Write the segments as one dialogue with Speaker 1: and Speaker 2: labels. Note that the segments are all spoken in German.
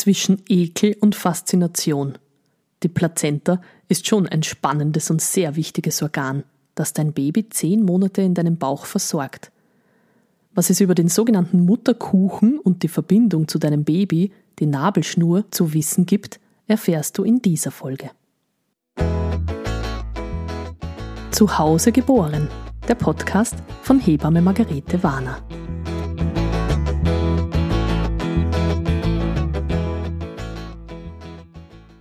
Speaker 1: zwischen Ekel und Faszination. Die Plazenta ist schon ein spannendes und sehr wichtiges Organ, das dein Baby zehn Monate in deinem Bauch versorgt. Was es über den sogenannten Mutterkuchen und die Verbindung zu deinem Baby, die Nabelschnur, zu wissen gibt, erfährst du in dieser Folge. Zu Hause geboren, der Podcast von Hebamme Margarete Warner.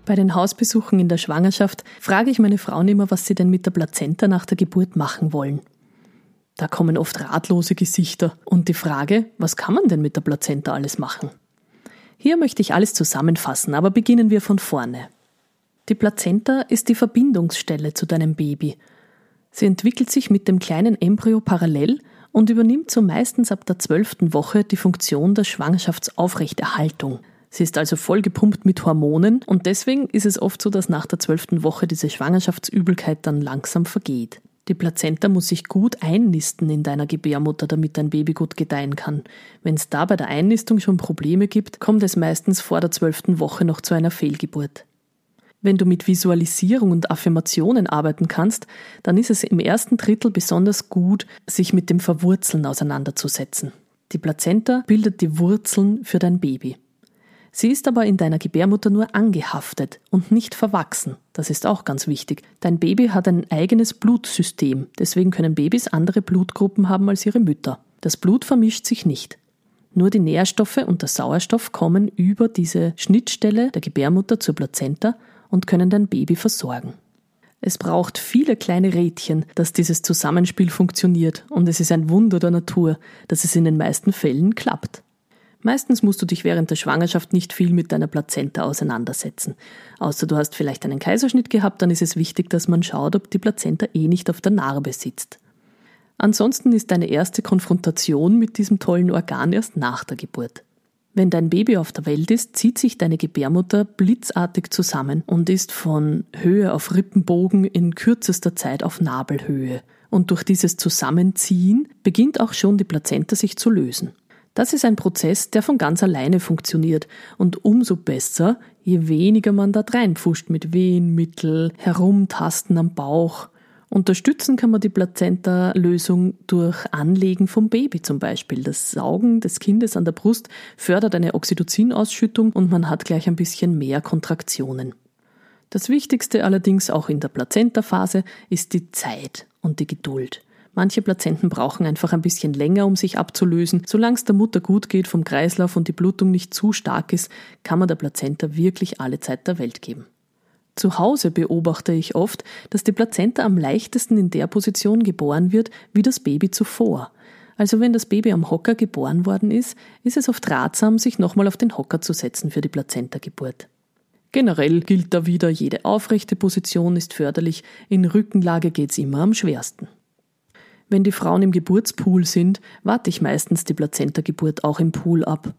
Speaker 1: Bei den Hausbesuchen in der Schwangerschaft frage ich meine Frauen immer, was sie denn mit der Plazenta nach der Geburt machen wollen. Da kommen oft ratlose Gesichter und die Frage, was kann man denn mit der Plazenta alles machen? Hier möchte ich alles zusammenfassen, aber beginnen wir von vorne. Die Plazenta ist die Verbindungsstelle zu deinem Baby. Sie entwickelt sich mit dem kleinen Embryo parallel und übernimmt so meistens ab der zwölften Woche die Funktion der Schwangerschaftsaufrechterhaltung. Sie ist also voll gepumpt mit Hormonen und deswegen ist es oft so, dass nach der zwölften Woche diese Schwangerschaftsübelkeit dann langsam vergeht. Die Plazenta muss sich gut einnisten in deiner Gebärmutter, damit dein Baby gut gedeihen kann. Wenn es da bei der Einnistung schon Probleme gibt, kommt es meistens vor der zwölften Woche noch zu einer Fehlgeburt. Wenn du mit Visualisierung und Affirmationen arbeiten kannst, dann ist es im ersten Drittel besonders gut, sich mit dem Verwurzeln auseinanderzusetzen. Die Plazenta bildet die Wurzeln für dein Baby. Sie ist aber in deiner Gebärmutter nur angehaftet und nicht verwachsen. Das ist auch ganz wichtig. Dein Baby hat ein eigenes Blutsystem, deswegen können Babys andere Blutgruppen haben als ihre Mütter. Das Blut vermischt sich nicht. Nur die Nährstoffe und der Sauerstoff kommen über diese Schnittstelle der Gebärmutter zur Plazenta und können dein Baby versorgen. Es braucht viele kleine Rädchen, dass dieses Zusammenspiel funktioniert, und es ist ein Wunder der Natur, dass es in den meisten Fällen klappt. Meistens musst du dich während der Schwangerschaft nicht viel mit deiner Plazenta auseinandersetzen. Außer du hast vielleicht einen Kaiserschnitt gehabt, dann ist es wichtig, dass man schaut, ob die Plazenta eh nicht auf der Narbe sitzt. Ansonsten ist deine erste Konfrontation mit diesem tollen Organ erst nach der Geburt. Wenn dein Baby auf der Welt ist, zieht sich deine Gebärmutter blitzartig zusammen und ist von Höhe auf Rippenbogen in kürzester Zeit auf Nabelhöhe. Und durch dieses Zusammenziehen beginnt auch schon die Plazenta sich zu lösen. Das ist ein Prozess, der von ganz alleine funktioniert und umso besser, je weniger man da reinpfuscht mit Wehenmittel, Herumtasten am Bauch. Unterstützen kann man die Plazenta-Lösung durch Anlegen vom Baby zum Beispiel. Das Saugen des Kindes an der Brust fördert eine Oxytocin-Ausschüttung und man hat gleich ein bisschen mehr Kontraktionen. Das Wichtigste allerdings auch in der Plazenta-Phase ist die Zeit und die Geduld. Manche Plazenten brauchen einfach ein bisschen länger, um sich abzulösen. Solange es der Mutter gut geht vom Kreislauf und die Blutung nicht zu stark ist, kann man der Plazenta wirklich alle Zeit der Welt geben. Zu Hause beobachte ich oft, dass die Plazenta am leichtesten in der Position geboren wird wie das Baby zuvor. Also wenn das Baby am Hocker geboren worden ist, ist es oft ratsam, sich nochmal auf den Hocker zu setzen für die Plazenta-Geburt. Generell gilt da wieder, jede aufrechte Position ist förderlich, in Rückenlage geht's immer am schwersten. Wenn die Frauen im Geburtspool sind, warte ich meistens die Plazenta-Geburt auch im Pool ab.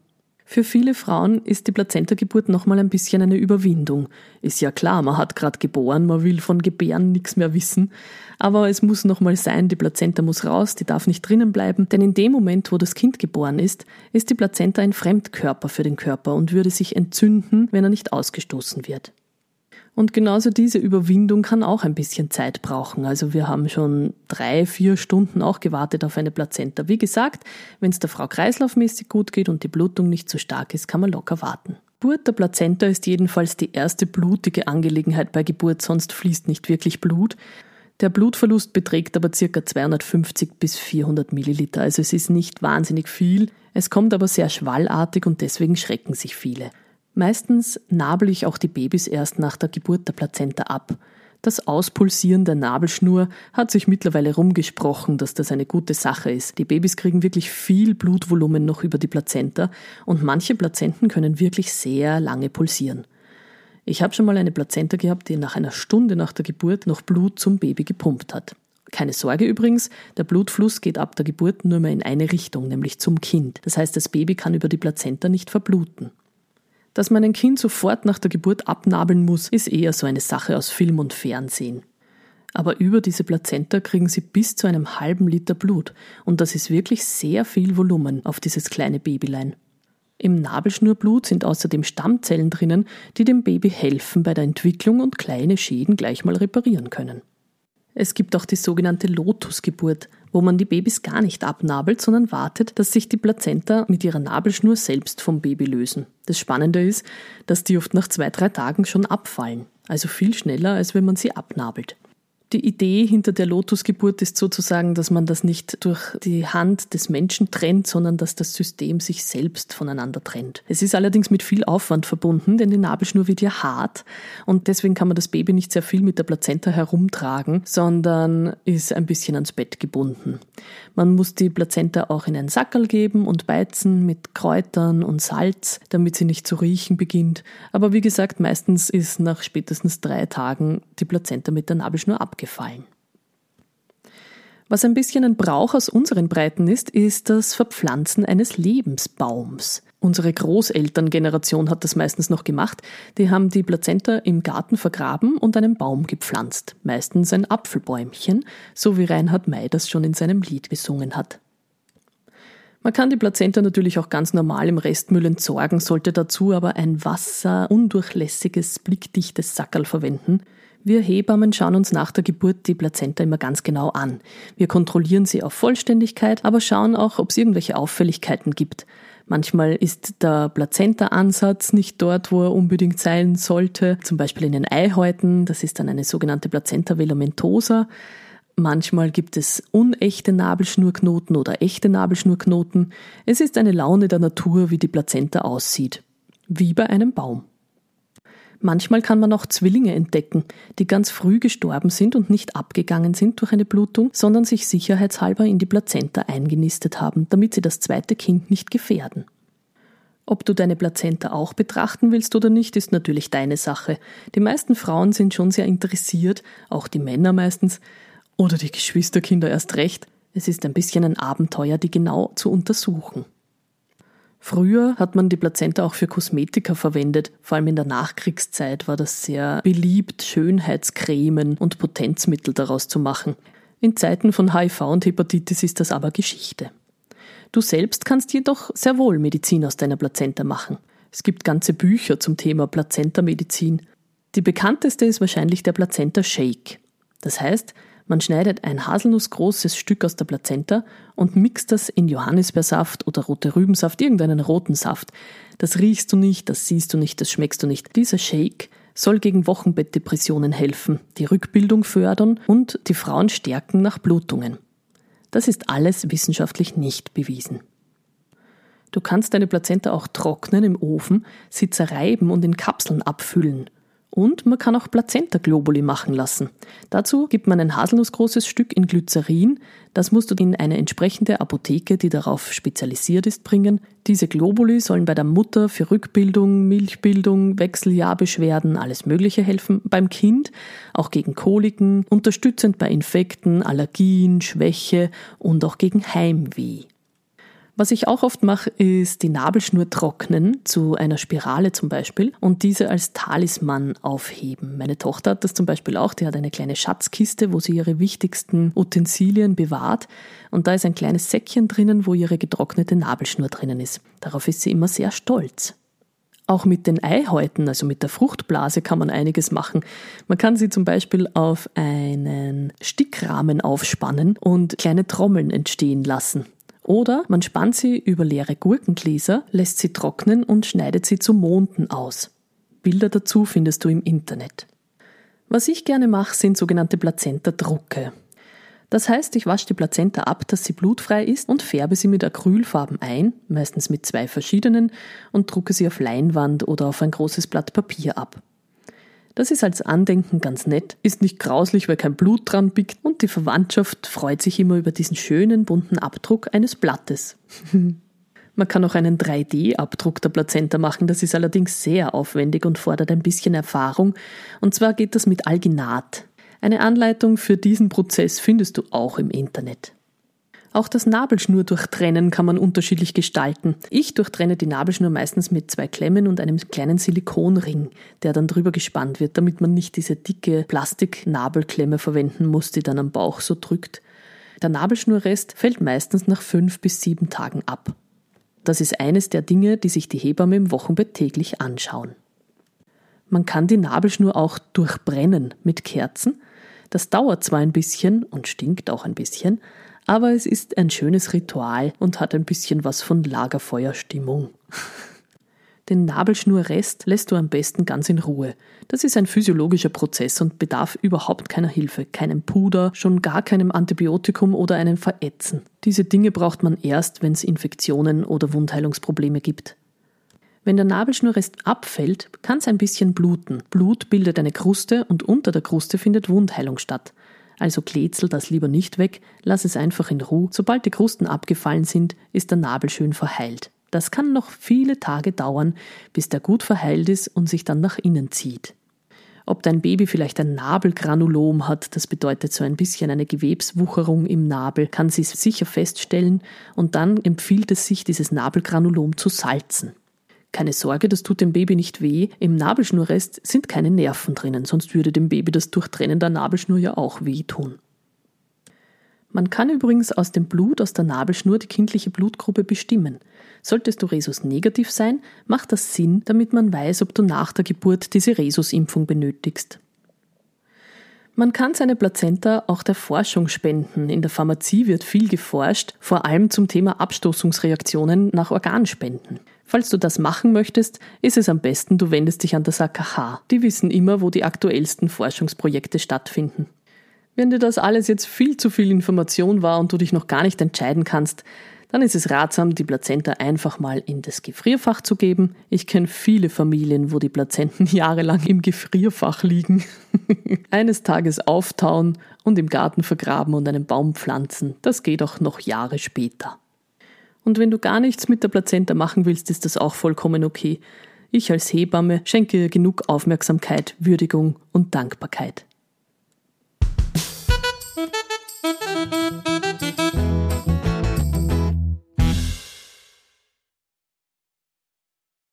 Speaker 1: Für viele Frauen ist die Plazenta-Geburt nochmal ein bisschen eine Überwindung. Ist ja klar, man hat gerade geboren, man will von Gebären nichts mehr wissen. Aber es muss nochmal sein, die Plazenta muss raus, die darf nicht drinnen bleiben. Denn in dem Moment, wo das Kind geboren ist, ist die Plazenta ein Fremdkörper für den Körper und würde sich entzünden, wenn er nicht ausgestoßen wird. Und genauso diese Überwindung kann auch ein bisschen Zeit brauchen. Also wir haben schon drei, vier Stunden auch gewartet auf eine Plazenta. Wie gesagt, wenn es der Frau kreislaufmäßig gut geht und die Blutung nicht zu so stark ist, kann man locker warten. Geburt der Plazenta ist jedenfalls die erste blutige Angelegenheit bei Geburt, sonst fließt nicht wirklich Blut. Der Blutverlust beträgt aber ca. 250 bis 400 Milliliter, also es ist nicht wahnsinnig viel. Es kommt aber sehr schwallartig und deswegen schrecken sich viele. Meistens nabel ich auch die Babys erst nach der Geburt der Plazenta ab. Das Auspulsieren der Nabelschnur hat sich mittlerweile rumgesprochen, dass das eine gute Sache ist. Die Babys kriegen wirklich viel Blutvolumen noch über die Plazenta und manche Plazenten können wirklich sehr lange pulsieren. Ich habe schon mal eine Plazenta gehabt, die nach einer Stunde nach der Geburt noch Blut zum Baby gepumpt hat. Keine Sorge übrigens, der Blutfluss geht ab der Geburt nur mehr in eine Richtung, nämlich zum Kind. Das heißt, das Baby kann über die Plazenta nicht verbluten. Dass man ein Kind sofort nach der Geburt abnabeln muss, ist eher so eine Sache aus Film und Fernsehen. Aber über diese Plazenta kriegen sie bis zu einem halben Liter Blut und das ist wirklich sehr viel Volumen auf dieses kleine Babylein. Im Nabelschnurblut sind außerdem Stammzellen drinnen, die dem Baby helfen bei der Entwicklung und kleine Schäden gleich mal reparieren können. Es gibt auch die sogenannte Lotusgeburt, wo man die Babys gar nicht abnabelt, sondern wartet, dass sich die Plazenta mit ihrer Nabelschnur selbst vom Baby lösen. Das Spannende ist, dass die oft nach zwei, drei Tagen schon abfallen, also viel schneller, als wenn man sie abnabelt. Die Idee hinter der Lotusgeburt ist sozusagen, dass man das nicht durch die Hand des Menschen trennt, sondern dass das System sich selbst voneinander trennt. Es ist allerdings mit viel Aufwand verbunden, denn die Nabelschnur wird ja hart und deswegen kann man das Baby nicht sehr viel mit der Plazenta herumtragen, sondern ist ein bisschen ans Bett gebunden. Man muss die Plazenta auch in einen Sackerl geben und beizen mit Kräutern und Salz, damit sie nicht zu riechen beginnt. Aber wie gesagt, meistens ist nach spätestens drei Tagen die Plazenta mit der Nabelschnur abgegeben gefallen. Was ein bisschen ein Brauch aus unseren Breiten ist, ist das Verpflanzen eines Lebensbaums. Unsere Großelterngeneration hat das meistens noch gemacht. Die haben die Plazenta im Garten vergraben und einen Baum gepflanzt. Meistens ein Apfelbäumchen, so wie Reinhard May das schon in seinem Lied gesungen hat. Man kann die Plazenta natürlich auch ganz normal im Restmüll entsorgen, sollte dazu aber ein wasserundurchlässiges, blickdichtes Sackerl verwenden. Wir Hebammen schauen uns nach der Geburt die Plazenta immer ganz genau an. Wir kontrollieren sie auf Vollständigkeit, aber schauen auch, ob es irgendwelche Auffälligkeiten gibt. Manchmal ist der Plazenta-Ansatz nicht dort, wo er unbedingt sein sollte, zum Beispiel in den Eihäuten, das ist dann eine sogenannte Plazenta velamentosa. Manchmal gibt es unechte Nabelschnurknoten oder echte Nabelschnurknoten. Es ist eine Laune der Natur, wie die Plazenta aussieht. Wie bei einem Baum. Manchmal kann man auch Zwillinge entdecken, die ganz früh gestorben sind und nicht abgegangen sind durch eine Blutung, sondern sich sicherheitshalber in die Plazenta eingenistet haben, damit sie das zweite Kind nicht gefährden. Ob du deine Plazenta auch betrachten willst oder nicht, ist natürlich deine Sache. Die meisten Frauen sind schon sehr interessiert, auch die Männer meistens, oder die Geschwisterkinder erst recht. Es ist ein bisschen ein Abenteuer, die genau zu untersuchen. Früher hat man die Plazenta auch für Kosmetika verwendet. Vor allem in der Nachkriegszeit war das sehr beliebt, Schönheitscremen und Potenzmittel daraus zu machen. In Zeiten von HIV und Hepatitis ist das aber Geschichte. Du selbst kannst jedoch sehr wohl Medizin aus deiner Plazenta machen. Es gibt ganze Bücher zum Thema Plazenta-Medizin. Die bekannteste ist wahrscheinlich der Plazenta Shake. Das heißt, man schneidet ein haselnussgroßes Stück aus der Plazenta und mixt das in Johannisbeersaft oder rote Rübensaft, irgendeinen roten Saft. Das riechst du nicht, das siehst du nicht, das schmeckst du nicht. Dieser Shake soll gegen Wochenbettdepressionen helfen, die Rückbildung fördern und die Frauen stärken nach Blutungen. Das ist alles wissenschaftlich nicht bewiesen. Du kannst deine Plazenta auch trocknen im Ofen, sie zerreiben und in Kapseln abfüllen. Und man kann auch Plazenta-Globuli machen lassen. Dazu gibt man ein haselnussgroßes Stück in Glycerin. Das musst du in eine entsprechende Apotheke, die darauf spezialisiert ist, bringen. Diese Globuli sollen bei der Mutter für Rückbildung, Milchbildung, Wechseljahrbeschwerden, alles Mögliche helfen. Beim Kind auch gegen Koliken, unterstützend bei Infekten, Allergien, Schwäche und auch gegen Heimweh. Was ich auch oft mache, ist die Nabelschnur trocknen, zu einer Spirale zum Beispiel, und diese als Talisman aufheben. Meine Tochter hat das zum Beispiel auch, die hat eine kleine Schatzkiste, wo sie ihre wichtigsten Utensilien bewahrt, und da ist ein kleines Säckchen drinnen, wo ihre getrocknete Nabelschnur drinnen ist. Darauf ist sie immer sehr stolz. Auch mit den Eihäuten, also mit der Fruchtblase, kann man einiges machen. Man kann sie zum Beispiel auf einen Stickrahmen aufspannen und kleine Trommeln entstehen lassen. Oder man spannt sie über leere Gurkengläser, lässt sie trocknen und schneidet sie zu Monden aus. Bilder dazu findest du im Internet. Was ich gerne mache, sind sogenannte Plazenta-Drucke. Das heißt, ich wasche die Plazenta ab, dass sie blutfrei ist und färbe sie mit Acrylfarben ein, meistens mit zwei verschiedenen, und drucke sie auf Leinwand oder auf ein großes Blatt Papier ab. Das ist als Andenken ganz nett, ist nicht grauslich, weil kein Blut dran biegt und die Verwandtschaft freut sich immer über diesen schönen bunten Abdruck eines Blattes. Man kann auch einen 3D-Abdruck der Plazenta machen, das ist allerdings sehr aufwendig und fordert ein bisschen Erfahrung. Und zwar geht das mit Alginat. Eine Anleitung für diesen Prozess findest du auch im Internet. Auch das Nabelschnurdurchtrennen kann man unterschiedlich gestalten. Ich durchtrenne die Nabelschnur meistens mit zwei Klemmen und einem kleinen Silikonring, der dann drüber gespannt wird, damit man nicht diese dicke Plastiknabelklemme verwenden muss, die dann am Bauch so drückt. Der Nabelschnurrest fällt meistens nach fünf bis sieben Tagen ab. Das ist eines der Dinge, die sich die Hebamme im Wochenbett täglich anschauen. Man kann die Nabelschnur auch durchbrennen mit Kerzen. Das dauert zwar ein bisschen und stinkt auch ein bisschen, aber es ist ein schönes Ritual und hat ein bisschen was von Lagerfeuerstimmung. Den Nabelschnurrest lässt du am besten ganz in Ruhe. Das ist ein physiologischer Prozess und bedarf überhaupt keiner Hilfe, keinem Puder, schon gar keinem Antibiotikum oder einem Verätzen. Diese Dinge braucht man erst, wenn es Infektionen oder Wundheilungsprobleme gibt. Wenn der Nabelschnurrest abfällt, kann es ein bisschen bluten. Blut bildet eine Kruste und unter der Kruste findet Wundheilung statt. Also kletzel das lieber nicht weg, lass es einfach in Ruhe. Sobald die Krusten abgefallen sind, ist der Nabel schön verheilt. Das kann noch viele Tage dauern, bis der gut verheilt ist und sich dann nach innen zieht. Ob dein Baby vielleicht ein Nabelgranulom hat, das bedeutet so ein bisschen eine Gewebswucherung im Nabel, kann sie sicher feststellen und dann empfiehlt es sich, dieses Nabelgranulom zu salzen. Keine Sorge, das tut dem Baby nicht weh. Im Nabelschnurrest sind keine Nerven drinnen, sonst würde dem Baby das Durchtrennen der Nabelschnur ja auch wehtun. Man kann übrigens aus dem Blut aus der Nabelschnur die kindliche Blutgruppe bestimmen. Solltest du Resus negativ sein, macht das Sinn, damit man weiß, ob du nach der Geburt diese Resus-Impfung benötigst. Man kann seine Plazenta auch der Forschung spenden. In der Pharmazie wird viel geforscht, vor allem zum Thema Abstoßungsreaktionen nach Organspenden. Falls du das machen möchtest, ist es am besten, du wendest dich an das AKH. Die wissen immer, wo die aktuellsten Forschungsprojekte stattfinden. Wenn dir das alles jetzt viel zu viel Information war und du dich noch gar nicht entscheiden kannst, dann ist es ratsam, die Plazenta einfach mal in das Gefrierfach zu geben. Ich kenne viele Familien, wo die Plazenten jahrelang im Gefrierfach liegen. Eines Tages auftauen und im Garten vergraben und einen Baum pflanzen. Das geht auch noch Jahre später. Und wenn du gar nichts mit der Plazenta machen willst, ist das auch vollkommen okay. Ich als Hebamme schenke ihr genug Aufmerksamkeit, Würdigung und Dankbarkeit. Musik